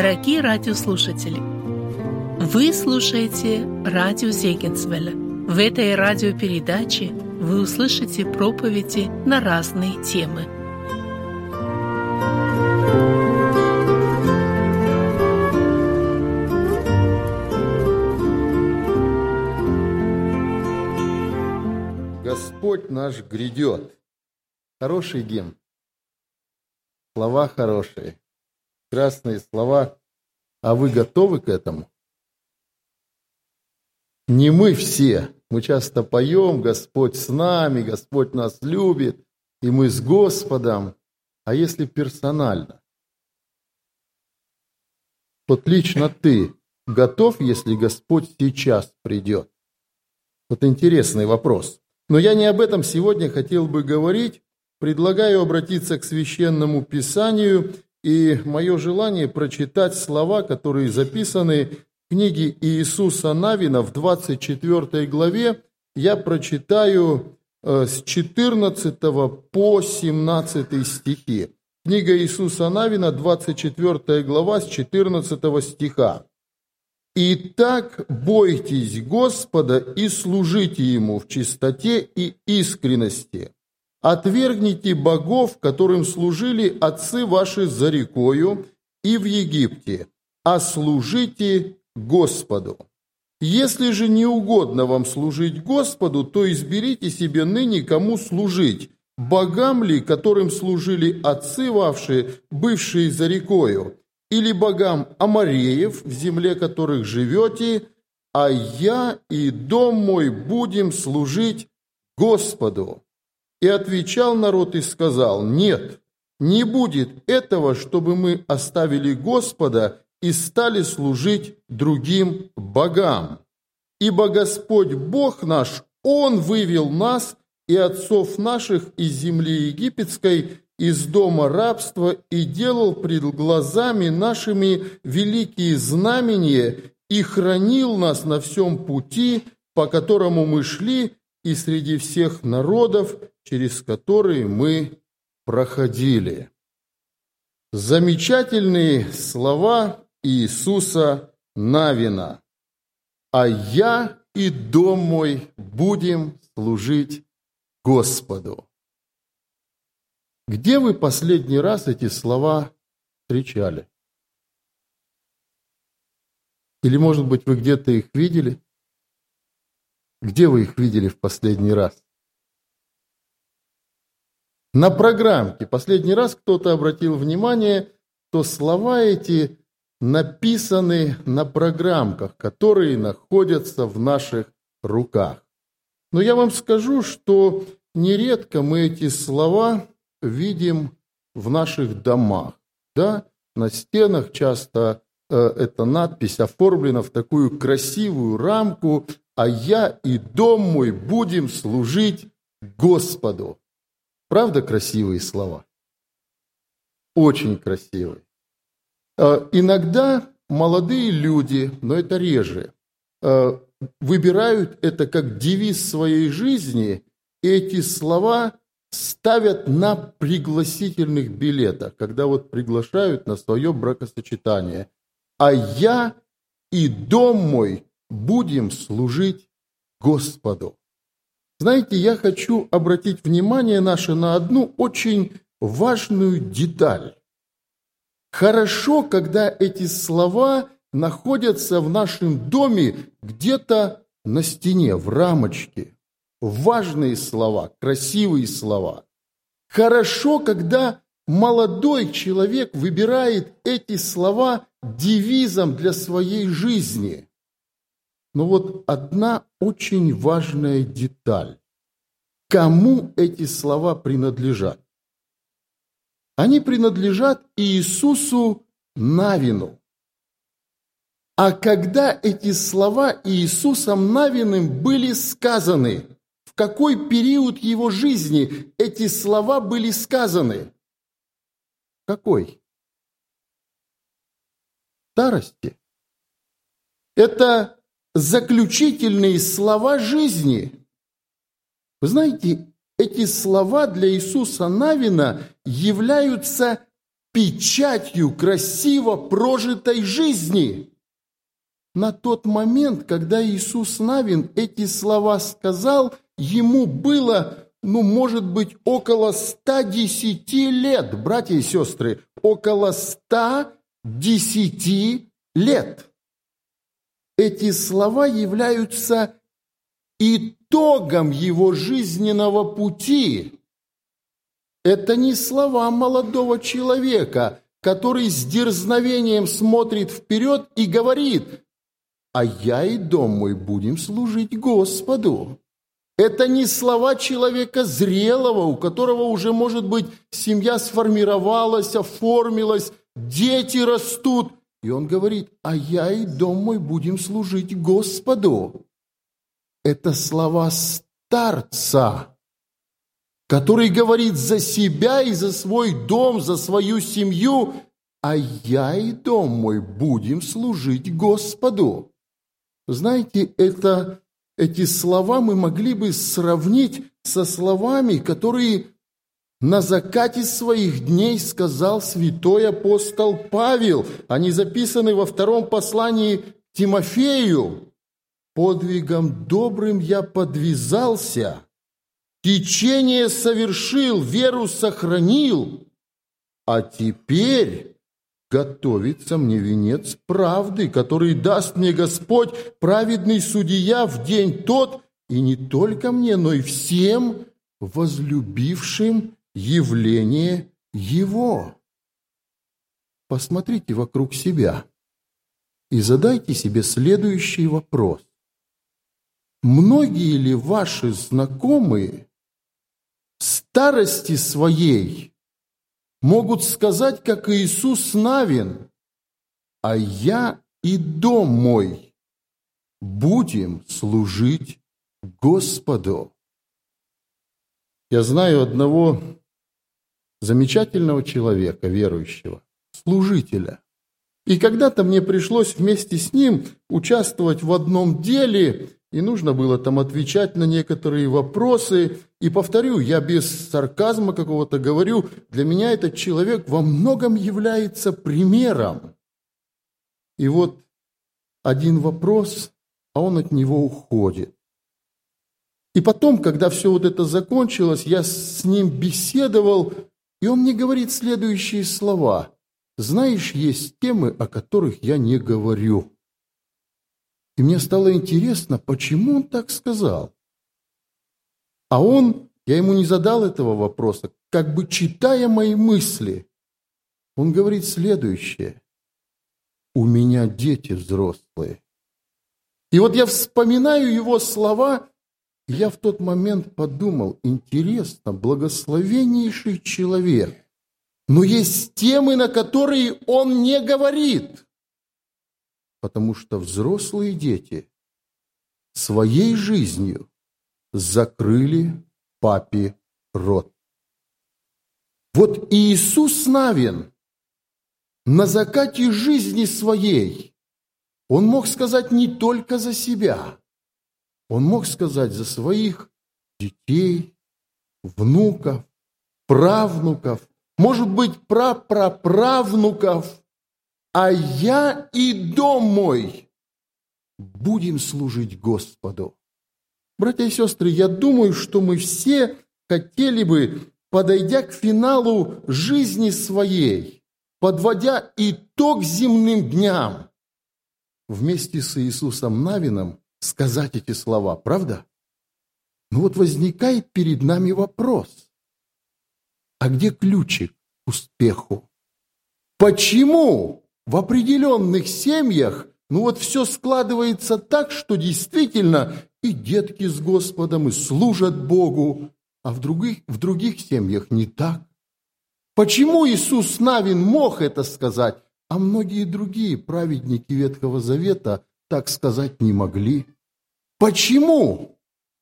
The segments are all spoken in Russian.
Дорогие радиослушатели, вы слушаете радио Зегенсвелля. В этой радиопередаче вы услышите проповеди на разные темы. Господь наш грядет. Хороший гимн. Слова хорошие. Красные слова. А вы готовы к этому? Не мы все. Мы часто поем, Господь с нами, Господь нас любит, и мы с Господом. А если персонально? Вот лично ты готов, если Господь сейчас придет? Вот интересный вопрос. Но я не об этом сегодня хотел бы говорить. Предлагаю обратиться к священному писанию и мое желание прочитать слова, которые записаны в книге Иисуса Навина в 24 главе. Я прочитаю э, с 14 по 17 стихи. Книга Иисуса Навина, 24 глава, с 14 стиха. «Итак, бойтесь Господа и служите Ему в чистоте и искренности. Отвергните богов, которым служили отцы ваши за рекою и в Египте, а служите Господу. Если же не угодно вам служить Господу, то изберите себе ныне, кому служить, богам ли, которым служили отцы ваши, бывшие за рекою, или богам Амареев, в земле которых живете, а я и дом мой будем служить Господу». И отвечал народ и сказал, «Нет, не будет этого, чтобы мы оставили Господа и стали служить другим богам. Ибо Господь Бог наш, Он вывел нас и отцов наших из земли египетской, из дома рабства и делал пред глазами нашими великие знамения и хранил нас на всем пути, по которому мы шли, и среди всех народов, через которые мы проходили. Замечательные слова Иисуса Навина. «А я и дом мой будем служить Господу». Где вы последний раз эти слова встречали? Или, может быть, вы где-то их видели? Где вы их видели в последний раз? На программке последний раз кто-то обратил внимание, что слова эти написаны на программках, которые находятся в наших руках. Но я вам скажу, что нередко мы эти слова видим в наших домах. Да? На стенах часто э, эта надпись оформлена в такую красивую рамку а я и дом мой будем служить Господу. Правда красивые слова? Очень красивые. А, иногда молодые люди, но это реже, а, выбирают это как девиз своей жизни, и эти слова ставят на пригласительных билетах, когда вот приглашают на свое бракосочетание. А я и дом мой будем служить Господу. Знаете, я хочу обратить внимание наше на одну очень важную деталь. Хорошо, когда эти слова находятся в нашем доме где-то на стене, в рамочке. Важные слова, красивые слова. Хорошо, когда молодой человек выбирает эти слова девизом для своей жизни. Но вот одна очень важная деталь. Кому эти слова принадлежат? Они принадлежат Иисусу Навину. А когда эти слова Иисусом Навиным были сказаны, в какой период его жизни эти слова были сказаны? Какой? Старости. Это заключительные слова жизни. Вы знаете, эти слова для Иисуса Навина являются печатью красиво прожитой жизни. На тот момент, когда Иисус Навин эти слова сказал, ему было, ну, может быть, около 110 лет, братья и сестры, около 110 лет. Эти слова являются итогом его жизненного пути. Это не слова молодого человека, который с дерзновением смотрит вперед и говорит, «А я и дом мой будем служить Господу». Это не слова человека зрелого, у которого уже, может быть, семья сформировалась, оформилась, дети растут. И он говорит, а я и дом мой будем служить Господу. Это слова старца, который говорит за себя и за свой дом, за свою семью, а я и дом мой будем служить Господу. Знаете, это, эти слова мы могли бы сравнить со словами, которые на закате своих дней сказал святой апостол Павел. Они записаны во втором послании Тимофею подвигом добрым я подвязался, течение совершил, веру сохранил, а теперь готовится мне венец правды, который даст мне Господь, праведный судья, в день тот, и не только мне, но и всем возлюбившим явление Его. Посмотрите вокруг себя и задайте себе следующий вопрос. Многие ли ваши знакомые в старости своей могут сказать, как Иисус Навин, «А я и дом мой будем служить Господу». Я знаю одного замечательного человека, верующего, служителя. И когда-то мне пришлось вместе с ним участвовать в одном деле – и нужно было там отвечать на некоторые вопросы. И повторю, я без сарказма какого-то говорю, для меня этот человек во многом является примером. И вот один вопрос, а он от него уходит. И потом, когда все вот это закончилось, я с ним беседовал, и он мне говорит следующие слова. «Знаешь, есть темы, о которых я не говорю». И мне стало интересно, почему он так сказал. А он, я ему не задал этого вопроса, как бы читая мои мысли, он говорит следующее. У меня дети взрослые. И вот я вспоминаю его слова, я в тот момент подумал, интересно, благословеннейший человек, но есть темы, на которые он не говорит потому что взрослые дети своей жизнью закрыли папе рот. Вот Иисус Навин на закате жизни своей, он мог сказать не только за себя, он мог сказать за своих детей, внуков, правнуков, может быть, прапраправнуков, а я и дом мой будем служить Господу. Братья и сестры, я думаю, что мы все хотели бы, подойдя к финалу жизни своей, подводя итог земным дням, вместе с Иисусом Навином сказать эти слова, правда? Но вот возникает перед нами вопрос, а где ключик к успеху? Почему в определенных семьях, ну вот все складывается так, что действительно и детки с Господом, и служат Богу, а в других, в других семьях не так. Почему Иисус Навин мог это сказать, а многие другие праведники Ветхого Завета так сказать не могли? Почему?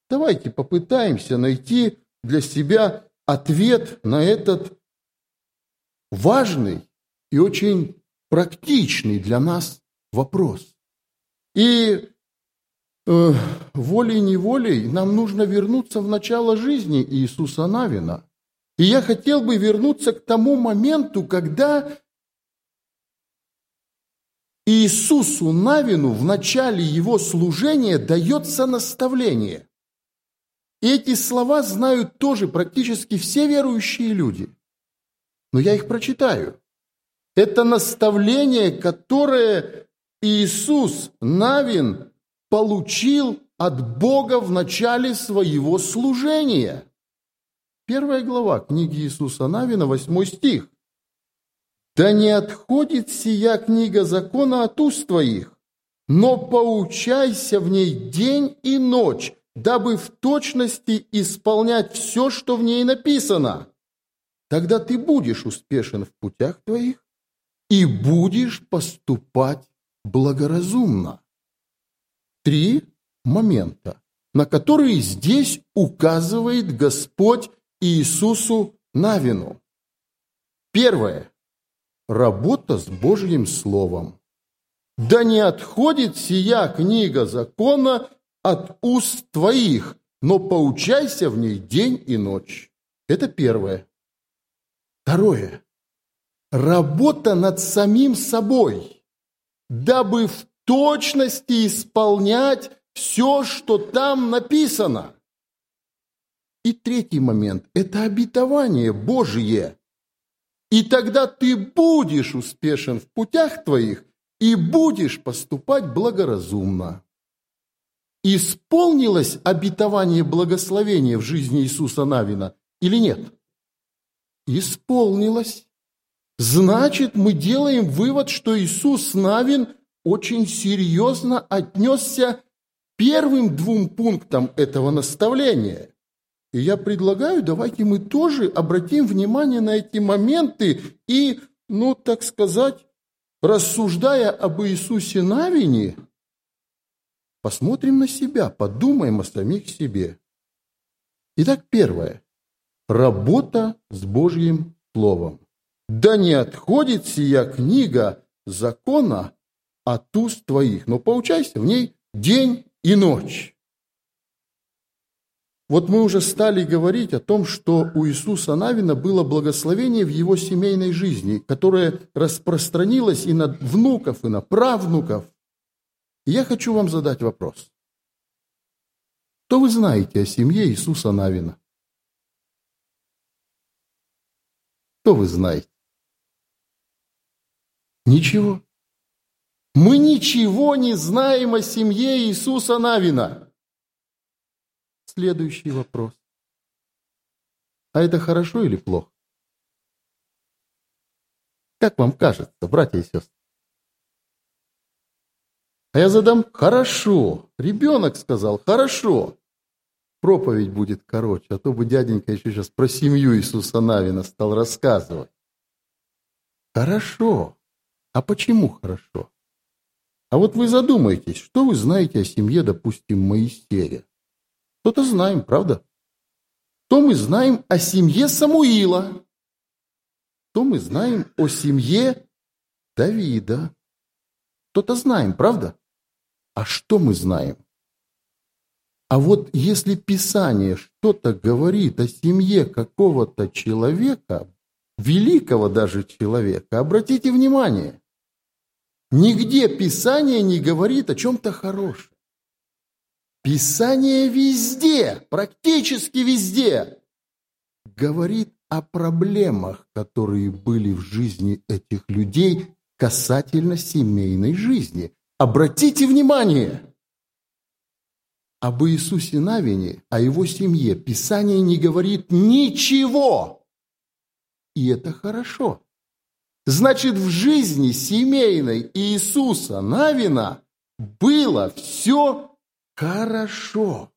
Давайте попытаемся найти для себя ответ на этот важный и очень практичный для нас вопрос. И э, волей-неволей нам нужно вернуться в начало жизни Иисуса Навина. И я хотел бы вернуться к тому моменту, когда Иисусу Навину в начале его служения дается наставление. И эти слова знают тоже практически все верующие люди. Но я их прочитаю. Это наставление, которое Иисус Навин получил от Бога в начале своего служения. Первая глава книги Иисуса Навина, восьмой стих. «Да не отходит сия книга закона от уст твоих, но поучайся в ней день и ночь, дабы в точности исполнять все, что в ней написано. Тогда ты будешь успешен в путях твоих и будешь поступать благоразумно». Три момента, на которые здесь указывает Господь Иисусу Навину. Первое. Работа с Божьим Словом. Да не отходит сия книга закона от уст твоих, но поучайся в ней день и ночь. Это первое. Второе. Работа над самим собой, дабы в точности исполнять все, что там написано. И третий момент – это обетование Божие. И тогда ты будешь успешен в путях твоих и будешь поступать благоразумно. Исполнилось обетование благословения в жизни Иисуса Навина или нет? Исполнилось. Значит, мы делаем вывод, что Иисус Навин очень серьезно отнесся к первым двум пунктам этого наставления – и я предлагаю, давайте мы тоже обратим внимание на эти моменты и, ну, так сказать, рассуждая об Иисусе Навине, посмотрим на себя, подумаем о самих себе. Итак, первое. Работа с Божьим Словом. Да не отходит сия книга закона от уст твоих, но поучайся в ней день и ночь. Вот мы уже стали говорить о том, что у Иисуса Навина было благословение в его семейной жизни, которое распространилось и на внуков, и на правнуков. И я хочу вам задать вопрос. Что вы знаете о семье Иисуса Навина? Что вы знаете? Ничего. Мы ничего не знаем о семье Иисуса Навина следующий вопрос. А это хорошо или плохо? Как вам кажется, братья и сестры? А я задам «хорошо». Ребенок сказал «хорошо». Проповедь будет короче, а то бы дяденька еще сейчас про семью Иисуса Навина стал рассказывать. Хорошо. А почему хорошо? А вот вы задумайтесь, что вы знаете о семье, допустим, Моисея? Что-то знаем, правда? То мы знаем о семье Самуила. То мы знаем о семье Давида. Что-то знаем, правда? А что мы знаем? А вот если Писание что-то говорит о семье какого-то человека, великого даже человека, обратите внимание, нигде Писание не говорит о чем-то хорошем. Писание везде, практически везде, говорит о проблемах, которые были в жизни этих людей касательно семейной жизни. Обратите внимание, об Иисусе Навине, о его семье Писание не говорит ничего. И это хорошо. Значит, в жизни семейной Иисуса Навина было все Хорошо.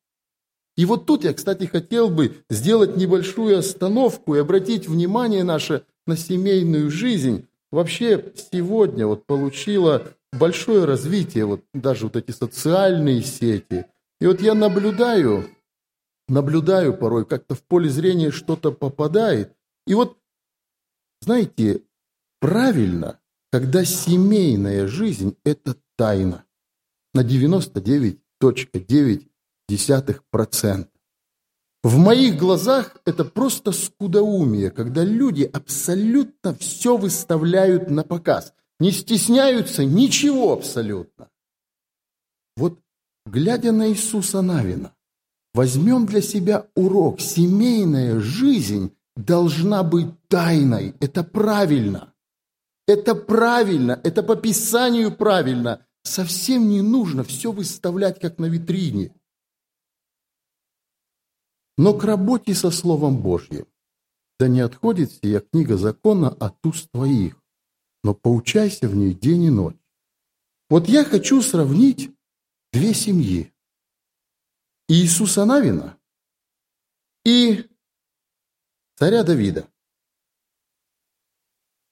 И вот тут я, кстати, хотел бы сделать небольшую остановку и обратить внимание наше на семейную жизнь. Вообще сегодня вот получила большое развитие вот даже вот эти социальные сети. И вот я наблюдаю, наблюдаю порой, как-то в поле зрения что-то попадает. И вот, знаете, правильно, когда семейная жизнь – это тайна. На 99 0,9%. В моих глазах это просто скудоумие, когда люди абсолютно все выставляют на показ, не стесняются ничего абсолютно. Вот, глядя на Иисуса Навина, возьмем для себя урок. Семейная жизнь должна быть тайной. Это правильно. Это правильно. Это по Писанию правильно. Совсем не нужно все выставлять, как на витрине но к работе со Словом Божьим. Да не отходит сия книга закона от уст твоих, но поучайся в ней день и ночь. Вот я хочу сравнить две семьи. Иисуса Навина и царя Давида.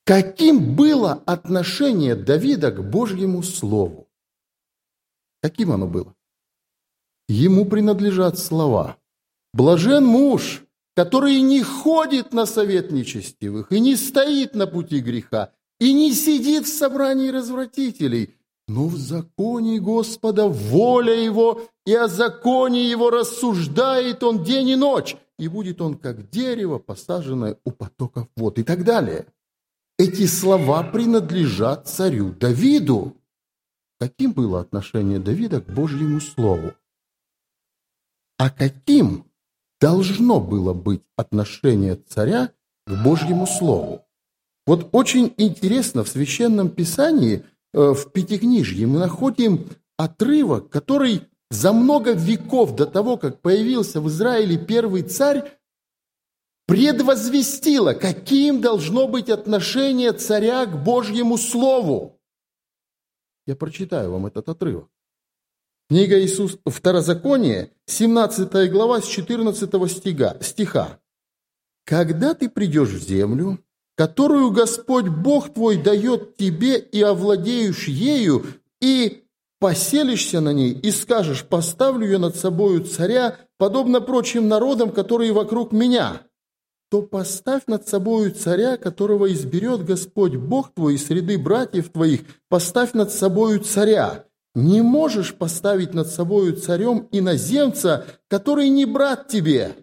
Каким было отношение Давида к Божьему Слову? Каким оно было? Ему принадлежат слова – Блажен муж, который не ходит на совет нечестивых и не стоит на пути греха, и не сидит в собрании развратителей, но в законе Господа воля его, и о законе его рассуждает он день и ночь, и будет он как дерево, посаженное у потоков вод, и так далее. Эти слова принадлежат царю Давиду. Каким было отношение Давида к Божьему Слову? А каким должно было быть отношение царя к Божьему Слову. Вот очень интересно, в Священном Писании, э, в Пятикнижье, мы находим отрывок, который за много веков до того, как появился в Израиле первый царь, предвозвестило, каким должно быть отношение царя к Божьему Слову. Я прочитаю вам этот отрывок. Книга Иисус Второзаконие, 17 глава с 14 стиха, стиха. «Когда ты придешь в землю, которую Господь Бог твой дает тебе, и овладеешь ею, и поселишься на ней, и скажешь, поставлю ее над собою царя, подобно прочим народам, которые вокруг меня, то поставь над собою царя, которого изберет Господь Бог твой из среды братьев твоих, поставь над собою царя, не можешь поставить над собою царем иноземца, который не брат тебе,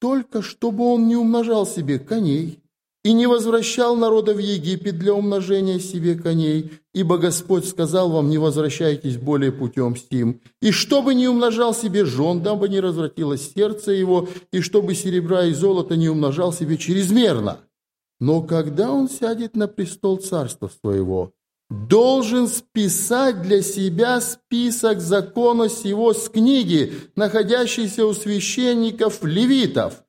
только чтобы он не умножал себе коней и не возвращал народа в Египет для умножения себе коней, ибо Господь сказал вам, не возвращайтесь более путем сим, и чтобы не умножал себе жен, дабы не развратилось сердце его, и чтобы серебра и золото не умножал себе чрезмерно. Но когда он сядет на престол царства своего, должен списать для себя список закона сего с книги, находящейся у священников левитов,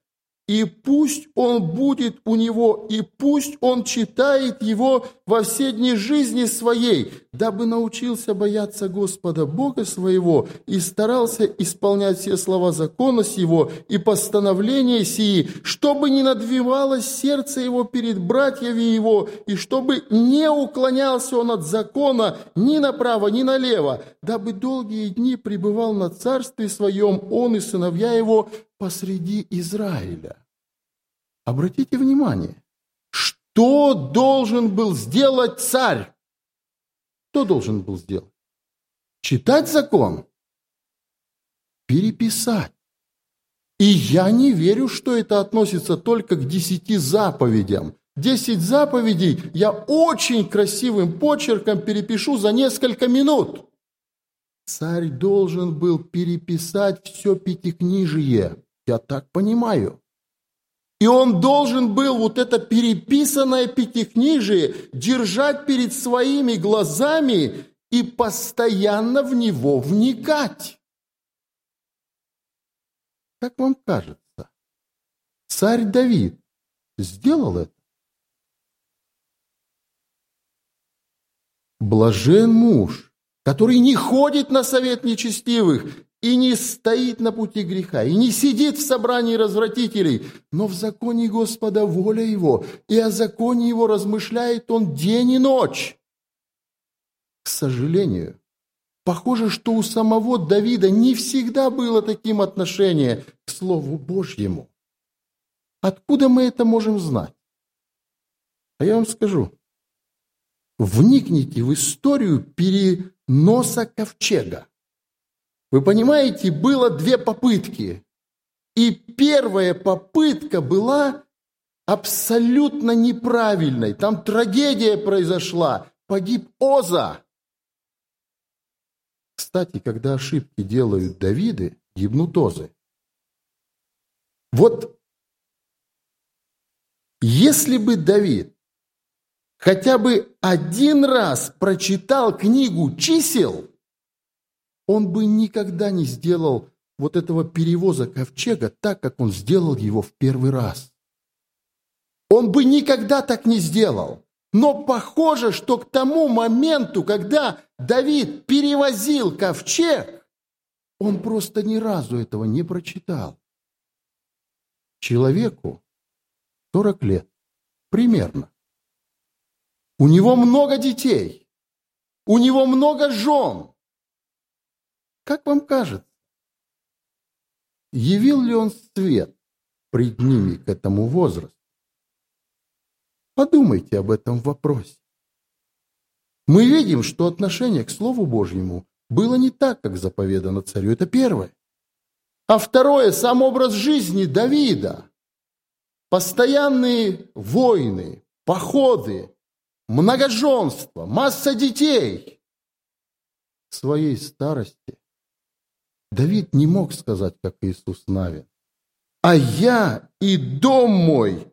и пусть он будет у него, и пусть он читает его во все дни жизни своей, дабы научился бояться Господа Бога своего и старался исполнять все слова закона сего и постановления сии, чтобы не надвивалось сердце его перед братьями его, и чтобы не уклонялся он от закона ни направо, ни налево, дабы долгие дни пребывал на царстве своем он и сыновья его посреди Израиля. Обратите внимание, что должен был сделать царь? Что должен был сделать? Читать закон? Переписать. И я не верю, что это относится только к десяти заповедям. Десять заповедей я очень красивым почерком перепишу за несколько минут. Царь должен был переписать все пятикнижие. Я так понимаю. И он должен был вот это переписанное пятикнижие держать перед своими глазами и постоянно в него вникать. Как вам кажется, царь Давид сделал это? Блажен муж, который не ходит на совет нечестивых и не стоит на пути греха, и не сидит в собрании развратителей, но в законе Господа воля его, и о законе его размышляет он день и ночь. К сожалению, похоже, что у самого Давида не всегда было таким отношение к Слову Божьему. Откуда мы это можем знать? А я вам скажу. Вникните в историю переноса ковчега. Вы понимаете, было две попытки. И первая попытка была абсолютно неправильной. Там трагедия произошла. Погиб Оза. Кстати, когда ошибки делают Давиды, гибнут Озы. Вот если бы Давид хотя бы один раз прочитал книгу чисел, он бы никогда не сделал вот этого перевоза ковчега так, как он сделал его в первый раз. Он бы никогда так не сделал. Но похоже, что к тому моменту, когда Давид перевозил ковчег, он просто ни разу этого не прочитал. Человеку 40 лет, примерно. У него много детей, у него много жен. Как вам кажется, явил ли он свет пред ними к этому возрасту? Подумайте об этом вопросе. Мы видим, что отношение к Слову Божьему было не так, как заповедано царю. Это первое. А второе – сам образ жизни Давида. Постоянные войны, походы, многоженство, масса детей. В своей старости Давид не мог сказать, как Иисус Навин. «А я и дом мой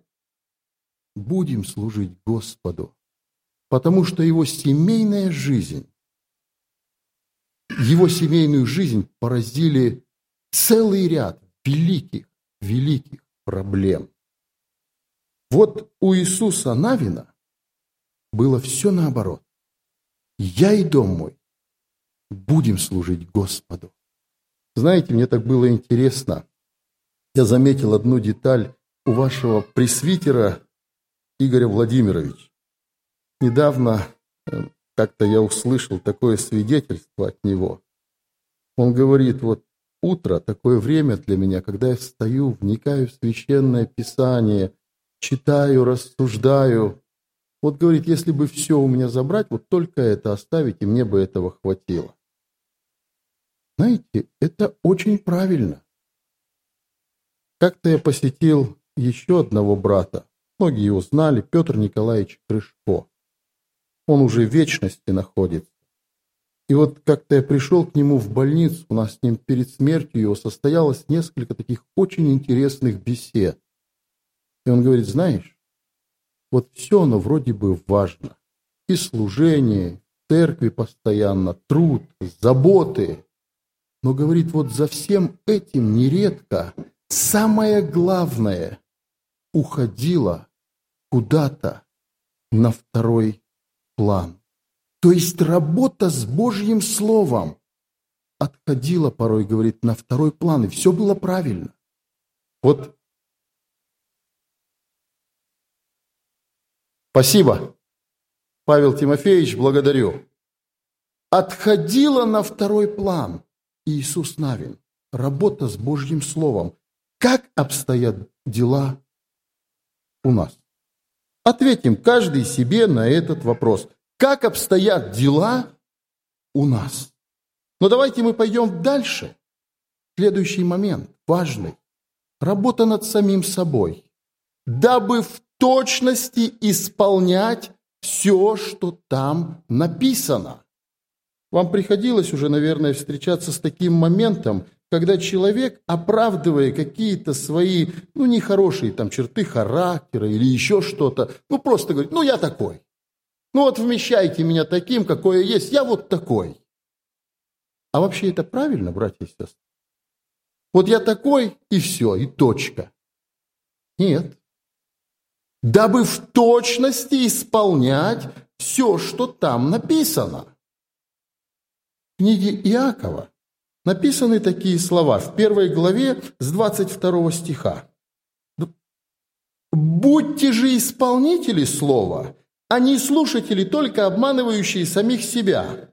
будем служить Господу, потому что его семейная жизнь, его семейную жизнь поразили целый ряд великих, великих проблем. Вот у Иисуса Навина было все наоборот. Я и дом мой будем служить Господу. Знаете, мне так было интересно. Я заметил одну деталь у вашего пресвитера Игоря Владимировича. Недавно э, как-то я услышал такое свидетельство от него. Он говорит, вот утро, такое время для меня, когда я встаю, вникаю в священное писание, читаю, рассуждаю. Вот говорит, если бы все у меня забрать, вот только это оставить, и мне бы этого хватило. Знаете, это очень правильно. Как-то я посетил еще одного брата. Многие его знали, Петр Николаевич Крышко. Он уже в вечности находится. И вот как-то я пришел к нему в больницу, у нас с ним перед смертью его состоялось несколько таких очень интересных бесед. И он говорит, знаешь, вот все оно вроде бы важно. И служение, церкви постоянно, труд, заботы. Но, говорит, вот за всем этим нередко самое главное уходило куда-то на второй план. То есть работа с Божьим Словом отходила порой, говорит, на второй план, и все было правильно. Вот Спасибо. Павел Тимофеевич, благодарю. Отходила на второй план. Иисус Навин. Работа с Божьим Словом. Как обстоят дела у нас? Ответим каждый себе на этот вопрос. Как обстоят дела у нас? Но давайте мы пойдем дальше. Следующий момент, важный. Работа над самим собой. Дабы в точности исполнять все, что там написано. Вам приходилось уже, наверное, встречаться с таким моментом, когда человек, оправдывая какие-то свои, ну, нехорошие там черты характера или еще что-то, ну, просто говорит, ну, я такой. Ну, вот вмещайте меня таким, какое есть, я вот такой. А вообще это правильно, братья и сестры? Вот я такой, и все, и точка. Нет. Дабы в точности исполнять все, что там написано книге Иакова написаны такие слова в первой главе с 22 стиха. «Будьте же исполнители слова, а не слушатели, только обманывающие самих себя.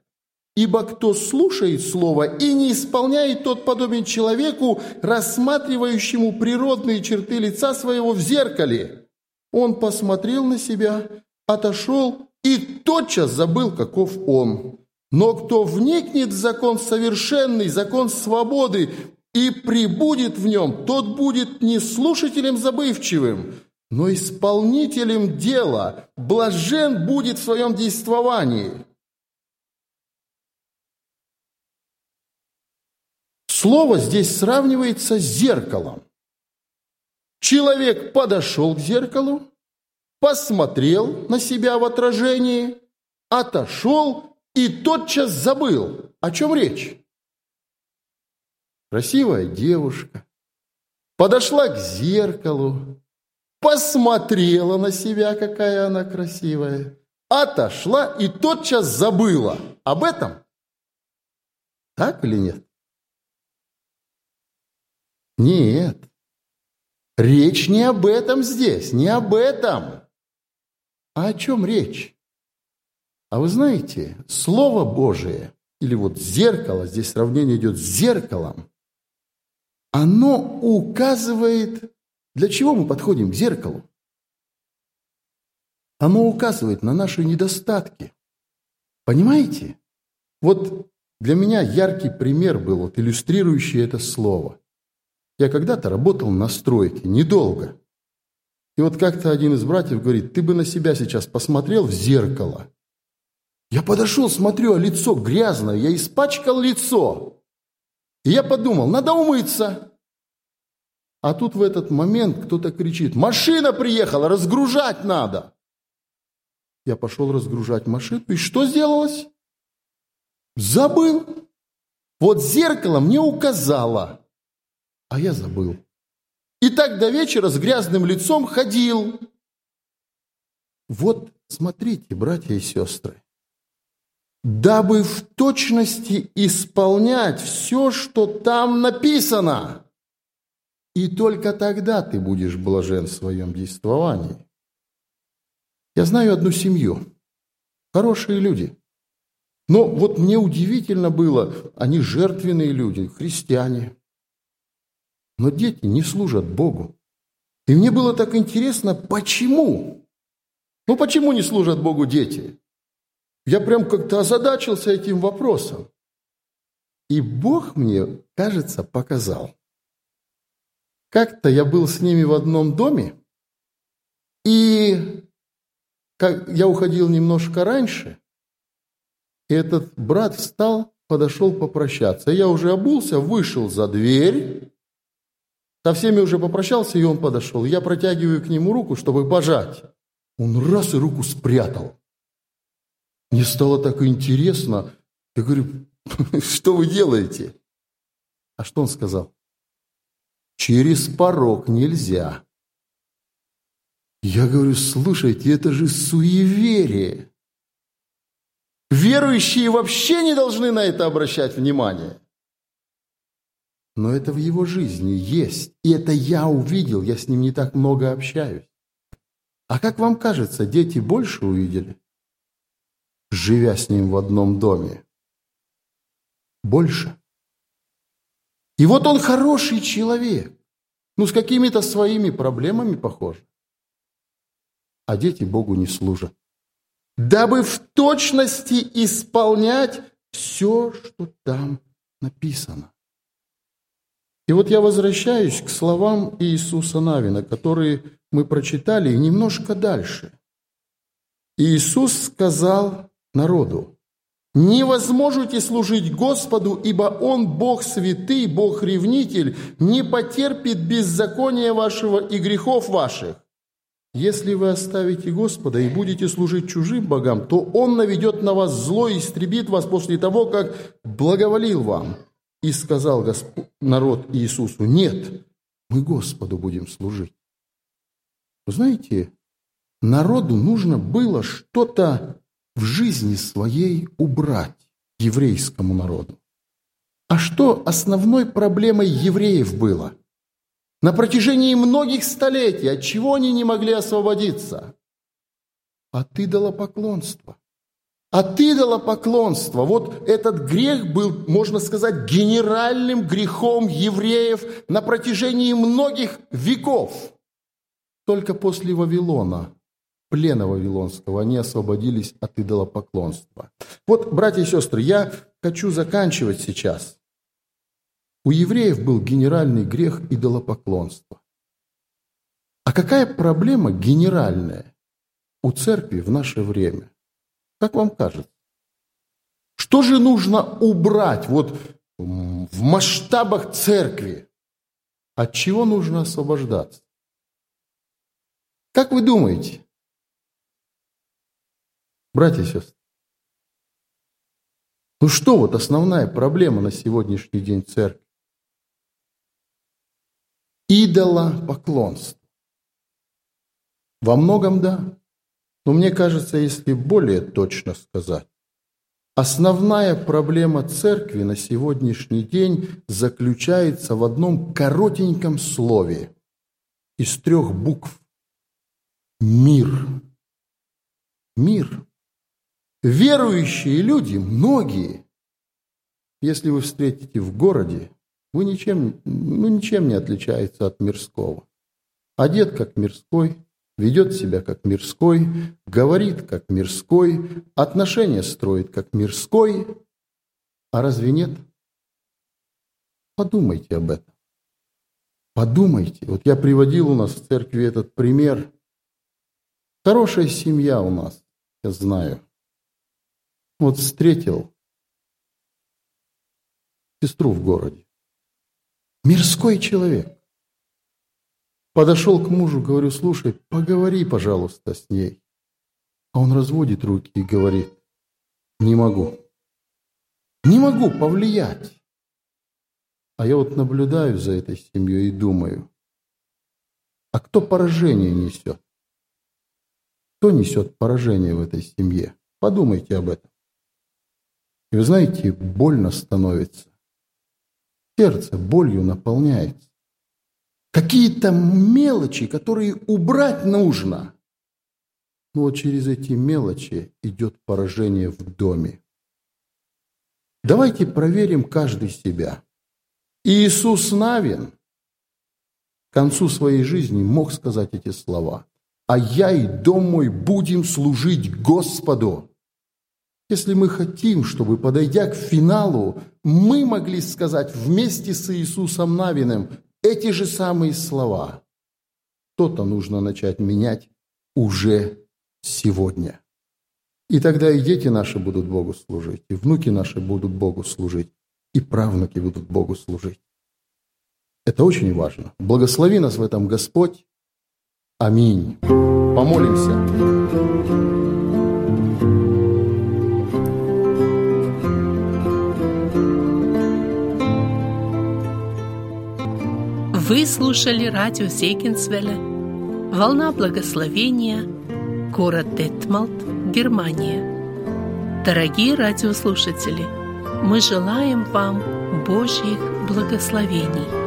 Ибо кто слушает слово и не исполняет, тот подобен человеку, рассматривающему природные черты лица своего в зеркале. Он посмотрел на себя, отошел и тотчас забыл, каков он. Но кто вникнет в закон совершенный, закон свободы, и прибудет в нем, тот будет не слушателем забывчивым, но исполнителем дела, блажен будет в своем действовании. Слово здесь сравнивается с зеркалом. Человек подошел к зеркалу, посмотрел на себя в отражении, отошел и тотчас забыл, о чем речь. Красивая девушка подошла к зеркалу, посмотрела на себя, какая она красивая, отошла и тотчас забыла об этом. Так или нет? Нет. Речь не об этом здесь, не об этом. А о чем речь? А вы знаете, Слово Божие, или вот зеркало, здесь сравнение идет с зеркалом, оно указывает, для чего мы подходим к зеркалу. Оно указывает на наши недостатки. Понимаете? Вот для меня яркий пример был, вот, иллюстрирующий это слово. Я когда-то работал на стройке, недолго. И вот как-то один из братьев говорит, ты бы на себя сейчас посмотрел в зеркало. Я подошел, смотрю, а лицо грязное, я испачкал лицо. И я подумал, надо умыться. А тут в этот момент кто-то кричит, машина приехала, разгружать надо. Я пошел разгружать машину, и что сделалось? Забыл. Вот зеркало мне указало, а я забыл. И так до вечера с грязным лицом ходил. Вот смотрите, братья и сестры, дабы в точности исполнять все, что там написано. И только тогда ты будешь блажен в своем действовании. Я знаю одну семью. Хорошие люди. Но вот мне удивительно было, они жертвенные люди, христиане. Но дети не служат Богу. И мне было так интересно, почему? Ну почему не служат Богу дети? Я прям как-то озадачился этим вопросом. И Бог мне, кажется, показал. Как-то я был с ними в одном доме, и как я уходил немножко раньше, и этот брат встал, подошел попрощаться. Я уже обулся, вышел за дверь, со всеми уже попрощался, и он подошел. Я протягиваю к нему руку, чтобы пожать. Он раз и руку спрятал. Мне стало так интересно. Я говорю, что вы делаете? А что он сказал? Через порог нельзя. Я говорю, слушайте, это же суеверие. Верующие вообще не должны на это обращать внимание. Но это в его жизни есть. И это я увидел, я с ним не так много общаюсь. А как вам кажется, дети больше увидели, живя с ним в одном доме? Больше. И вот он хороший человек, ну, с какими-то своими проблемами похож. А дети Богу не служат. Дабы в точности исполнять все, что там написано. И вот я возвращаюсь к словам Иисуса Навина, которые мы прочитали, немножко дальше. Иисус сказал народу, не возможете служить Господу, ибо Он Бог святый, Бог ревнитель, не потерпит беззакония вашего и грехов ваших. Если вы оставите Господа и будете служить чужим богам, то Он наведет на вас зло и истребит вас после того, как благоволил вам. И сказал Господь, народ Иисусу, нет, мы Господу будем служить. Вы знаете, народу нужно было что-то в жизни своей убрать еврейскому народу. А что основной проблемой евреев было? На протяжении многих столетий от чего они не могли освободиться? От идолопоклонства. От идолопоклонства. Вот этот грех был, можно сказать, генеральным грехом евреев на протяжении многих веков. Только после Вавилона плена Вавилонского, они освободились от идолопоклонства. Вот, братья и сестры, я хочу заканчивать сейчас. У евреев был генеральный грех идолопоклонства. А какая проблема генеральная у церкви в наше время? Как вам кажется? Что же нужно убрать вот в масштабах церкви? От чего нужно освобождаться? Как вы думаете? Братья и сестры, ну что вот основная проблема на сегодняшний день церкви? Идола поклонство. Во многом да. Но мне кажется, если более точно сказать, основная проблема церкви на сегодняшний день заключается в одном коротеньком слове из трех букв. Мир. Мир. Верующие люди, многие, если вы встретите в городе, вы ничем, ну, ничем не отличается от мирского. Одет как мирской, ведет себя как мирской, говорит как мирской, отношения строит как мирской. А разве нет? Подумайте об этом. Подумайте. Вот я приводил у нас в церкви этот пример. Хорошая семья у нас, я знаю. Вот встретил сестру в городе. Мирской человек. Подошел к мужу, говорю, слушай, поговори, пожалуйста, с ней. А он разводит руки и говорит, не могу. Не могу повлиять. А я вот наблюдаю за этой семьей и думаю, а кто поражение несет? Кто несет поражение в этой семье? Подумайте об этом. И вы знаете, больно становится. Сердце болью наполняется. Какие-то мелочи, которые убрать нужно. Но вот через эти мелочи идет поражение в доме. Давайте проверим каждый себя. Иисус Навин к концу своей жизни мог сказать эти слова. «А я и дом мой будем служить Господу». Если мы хотим, чтобы, подойдя к финалу, мы могли сказать вместе с Иисусом Навиным эти же самые слова, то-то нужно начать менять уже сегодня. И тогда и дети наши будут Богу служить, и внуки наши будут Богу служить, и правнуки будут Богу служить. Это очень важно. Благослови нас в этом Господь. Аминь. Помолимся. Вы слушали радио Зейгенсвелля «Волна благословения», город Детмалт, Германия. Дорогие радиослушатели, мы желаем вам Божьих благословений.